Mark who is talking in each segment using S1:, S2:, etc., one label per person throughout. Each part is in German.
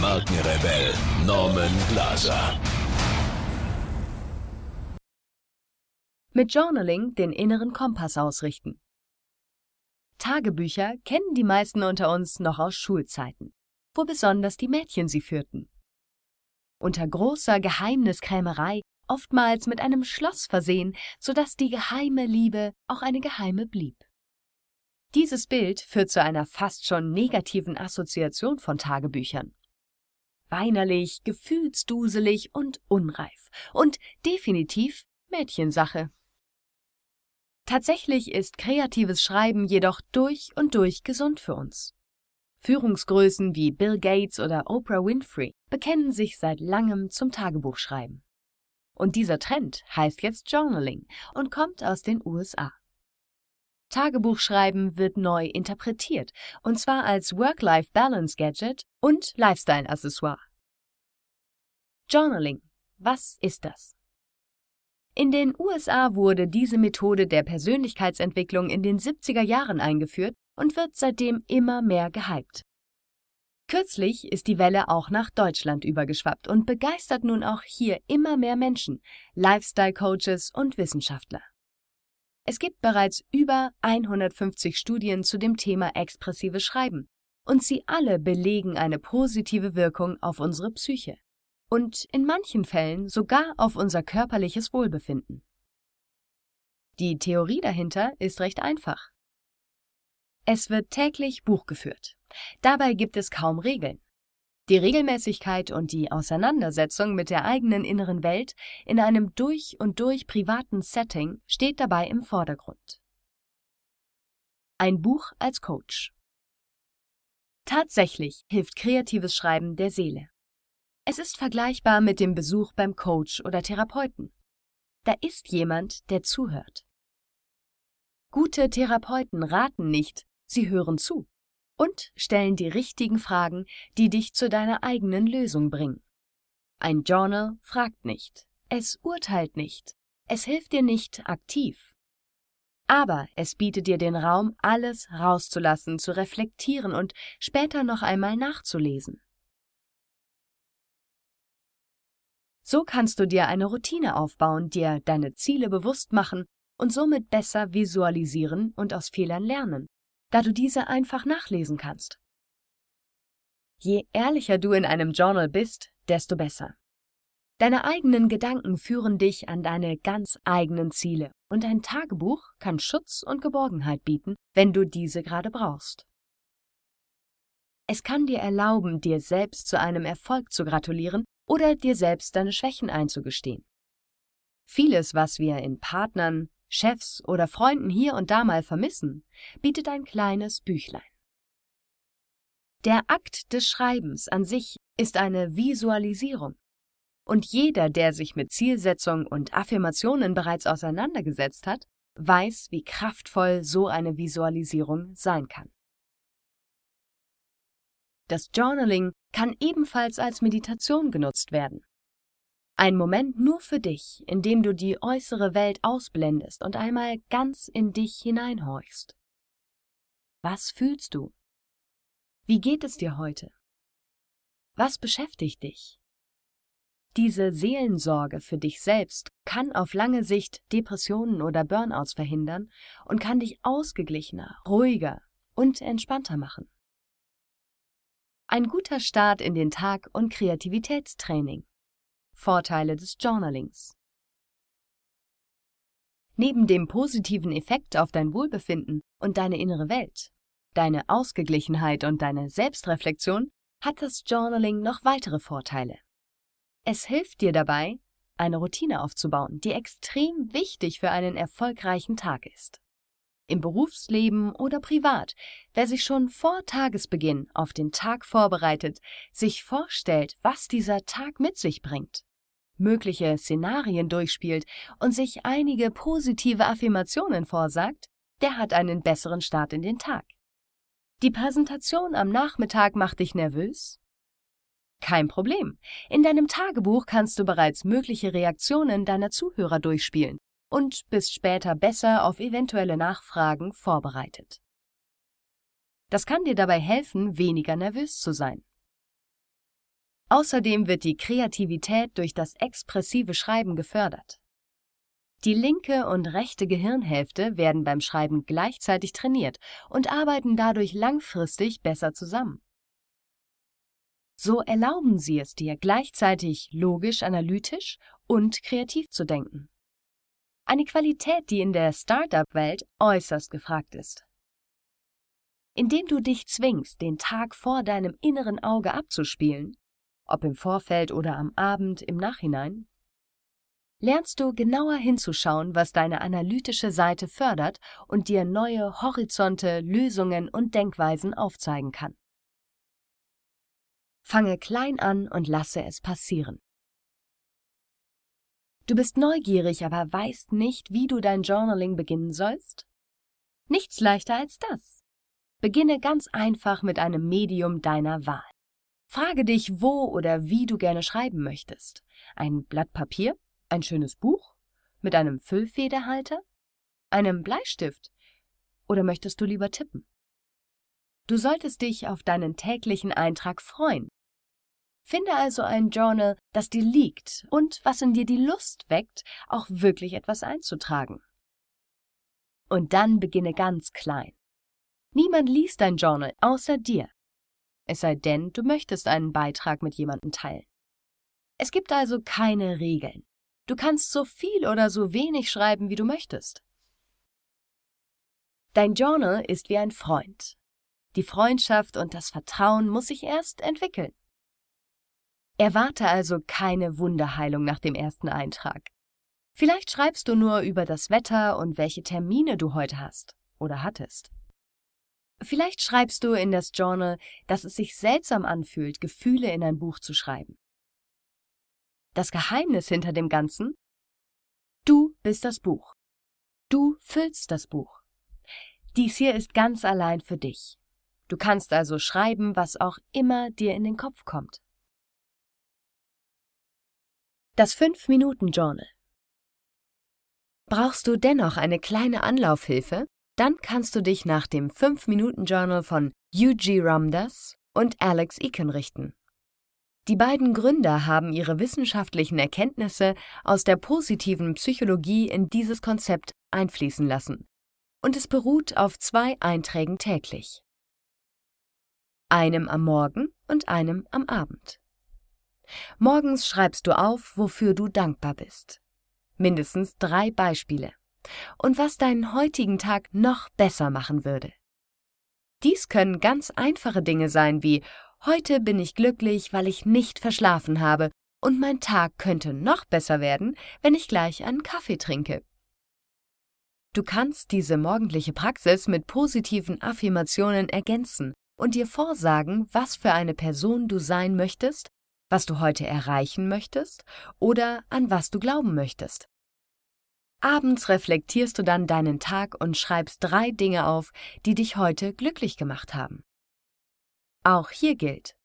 S1: Markenrebell Norman Glaser.
S2: Mit Journaling den inneren Kompass ausrichten. Tagebücher kennen die meisten unter uns noch aus Schulzeiten, wo besonders die Mädchen sie führten. Unter großer Geheimniskrämerei, oftmals mit einem Schloss versehen, so dass die geheime Liebe auch eine geheime blieb. Dieses Bild führt zu einer fast schon negativen Assoziation von Tagebüchern. Weinerlich, gefühlsduselig und unreif und definitiv Mädchensache. Tatsächlich ist kreatives Schreiben jedoch durch und durch gesund für uns. Führungsgrößen wie Bill Gates oder Oprah Winfrey bekennen sich seit langem zum Tagebuchschreiben. Und dieser Trend heißt jetzt Journaling und kommt aus den USA. Tagebuchschreiben wird neu interpretiert, und zwar als Work-Life-Balance-Gadget und Lifestyle-Accessoire. Journaling. Was ist das? In den USA wurde diese Methode der Persönlichkeitsentwicklung in den 70er Jahren eingeführt und wird seitdem immer mehr gehypt. Kürzlich ist die Welle auch nach Deutschland übergeschwappt und begeistert nun auch hier immer mehr Menschen, Lifestyle-Coaches und Wissenschaftler. Es gibt bereits über 150 Studien zu dem Thema expressive Schreiben, und sie alle belegen eine positive Wirkung auf unsere Psyche und in manchen Fällen sogar auf unser körperliches Wohlbefinden. Die Theorie dahinter ist recht einfach. Es wird täglich Buch geführt. Dabei gibt es kaum Regeln. Die Regelmäßigkeit und die Auseinandersetzung mit der eigenen inneren Welt in einem durch und durch privaten Setting steht dabei im Vordergrund. Ein Buch als Coach. Tatsächlich hilft kreatives Schreiben der Seele. Es ist vergleichbar mit dem Besuch beim Coach oder Therapeuten. Da ist jemand, der zuhört. Gute Therapeuten raten nicht, sie hören zu und stellen die richtigen Fragen, die dich zu deiner eigenen Lösung bringen. Ein Journal fragt nicht, es urteilt nicht, es hilft dir nicht aktiv. Aber es bietet dir den Raum, alles rauszulassen, zu reflektieren und später noch einmal nachzulesen. So kannst du dir eine Routine aufbauen, dir deine Ziele bewusst machen und somit besser visualisieren und aus Fehlern lernen da du diese einfach nachlesen kannst. Je ehrlicher du in einem Journal bist, desto besser. Deine eigenen Gedanken führen dich an deine ganz eigenen Ziele und ein Tagebuch kann Schutz und Geborgenheit bieten, wenn du diese gerade brauchst. Es kann dir erlauben, dir selbst zu einem Erfolg zu gratulieren oder dir selbst deine Schwächen einzugestehen. Vieles, was wir in Partnern, Chefs oder Freunden hier und da mal vermissen, bietet ein kleines Büchlein. Der Akt des Schreibens an sich ist eine Visualisierung. Und jeder, der sich mit Zielsetzung und Affirmationen bereits auseinandergesetzt hat, weiß, wie kraftvoll so eine Visualisierung sein kann. Das Journaling kann ebenfalls als Meditation genutzt werden. Ein Moment nur für dich, in dem du die äußere Welt ausblendest und einmal ganz in dich hineinhorchst. Was fühlst du? Wie geht es dir heute? Was beschäftigt dich? Diese Seelensorge für dich selbst kann auf lange Sicht Depressionen oder Burnouts verhindern und kann dich ausgeglichener, ruhiger und entspannter machen. Ein guter Start in den Tag und Kreativitätstraining. Vorteile des Journalings. Neben dem positiven Effekt auf dein Wohlbefinden und deine innere Welt, deine Ausgeglichenheit und deine Selbstreflexion hat das Journaling noch weitere Vorteile. Es hilft dir dabei, eine Routine aufzubauen, die extrem wichtig für einen erfolgreichen Tag ist. Im Berufsleben oder privat, wer sich schon vor Tagesbeginn auf den Tag vorbereitet, sich vorstellt, was dieser Tag mit sich bringt, mögliche Szenarien durchspielt und sich einige positive Affirmationen vorsagt, der hat einen besseren Start in den Tag. Die Präsentation am Nachmittag macht dich nervös? Kein Problem. In deinem Tagebuch kannst du bereits mögliche Reaktionen deiner Zuhörer durchspielen und bist später besser auf eventuelle Nachfragen vorbereitet. Das kann dir dabei helfen, weniger nervös zu sein. Außerdem wird die Kreativität durch das expressive Schreiben gefördert. Die linke und rechte Gehirnhälfte werden beim Schreiben gleichzeitig trainiert und arbeiten dadurch langfristig besser zusammen. So erlauben sie es dir, gleichzeitig logisch, analytisch und kreativ zu denken. Eine Qualität, die in der Startup-Welt äußerst gefragt ist. Indem du dich zwingst, den Tag vor deinem inneren Auge abzuspielen, ob im Vorfeld oder am Abend im Nachhinein, lernst du genauer hinzuschauen, was deine analytische Seite fördert und dir neue Horizonte, Lösungen und Denkweisen aufzeigen kann. Fange klein an und lasse es passieren. Du bist neugierig, aber weißt nicht, wie du dein Journaling beginnen sollst? Nichts leichter als das. Beginne ganz einfach mit einem Medium deiner Wahl. Frage dich, wo oder wie du gerne schreiben möchtest. Ein Blatt Papier? Ein schönes Buch? Mit einem Füllfederhalter? Einem Bleistift? Oder möchtest du lieber tippen? Du solltest dich auf deinen täglichen Eintrag freuen Finde also ein Journal, das dir liegt und was in dir die Lust weckt, auch wirklich etwas einzutragen. Und dann beginne ganz klein. Niemand liest dein Journal außer dir. Es sei denn, du möchtest einen Beitrag mit jemandem teilen. Es gibt also keine Regeln. Du kannst so viel oder so wenig schreiben, wie du möchtest. Dein Journal ist wie ein Freund. Die Freundschaft und das Vertrauen muss sich erst entwickeln. Erwarte also keine Wunderheilung nach dem ersten Eintrag. Vielleicht schreibst du nur über das Wetter und welche Termine du heute hast oder hattest. Vielleicht schreibst du in das Journal, dass es sich seltsam anfühlt, Gefühle in ein Buch zu schreiben. Das Geheimnis hinter dem Ganzen? Du bist das Buch. Du füllst das Buch. Dies hier ist ganz allein für dich. Du kannst also schreiben, was auch immer dir in den Kopf kommt. Das 5-Minuten-Journal. Brauchst du dennoch eine kleine Anlaufhilfe? Dann kannst du dich nach dem 5-Minuten-Journal von Yuji Ramdas und Alex Eakin richten. Die beiden Gründer haben ihre wissenschaftlichen Erkenntnisse aus der positiven Psychologie in dieses Konzept einfließen lassen. Und es beruht auf zwei Einträgen täglich. Einem am Morgen und einem am Abend. Morgens schreibst du auf, wofür du dankbar bist. Mindestens drei Beispiele. Und was deinen heutigen Tag noch besser machen würde. Dies können ganz einfache Dinge sein wie Heute bin ich glücklich, weil ich nicht verschlafen habe, und mein Tag könnte noch besser werden, wenn ich gleich einen Kaffee trinke. Du kannst diese morgendliche Praxis mit positiven Affirmationen ergänzen und dir vorsagen, was für eine Person du sein möchtest was du heute erreichen möchtest oder an was du glauben möchtest. Abends reflektierst du dann deinen Tag und schreibst drei Dinge auf, die dich heute glücklich gemacht haben. Auch hier gilt,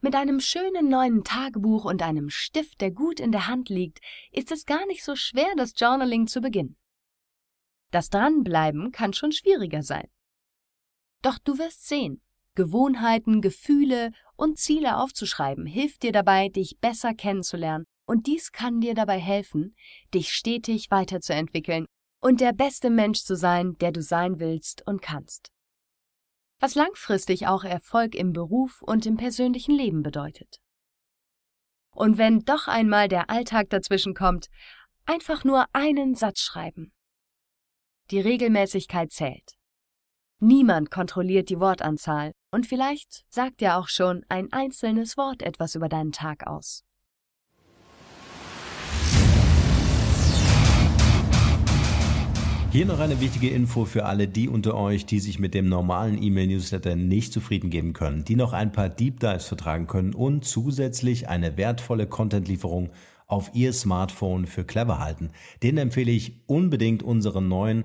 S2: mit einem schönen neuen Tagebuch und einem Stift, der gut in der Hand liegt, ist es gar nicht so schwer, das Journaling zu beginnen. Das Dranbleiben kann schon schwieriger sein. Doch du wirst sehen, Gewohnheiten, Gefühle und Ziele aufzuschreiben hilft dir dabei, dich besser kennenzulernen und dies kann dir dabei helfen, dich stetig weiterzuentwickeln und der beste Mensch zu sein, der du sein willst und kannst. Was langfristig auch Erfolg im Beruf und im persönlichen Leben bedeutet. Und wenn doch einmal der Alltag dazwischen kommt, einfach nur einen Satz schreiben. Die Regelmäßigkeit zählt. Niemand kontrolliert die Wortanzahl und vielleicht sagt ja auch schon ein einzelnes Wort etwas über deinen Tag aus.
S3: Hier noch eine wichtige Info für alle die unter euch, die sich mit dem normalen E-Mail-Newsletter nicht zufrieden geben können, die noch ein paar Deep Dives vertragen können und zusätzlich eine wertvolle Content-Lieferung auf Ihr Smartphone für clever halten. Den empfehle ich unbedingt unseren neuen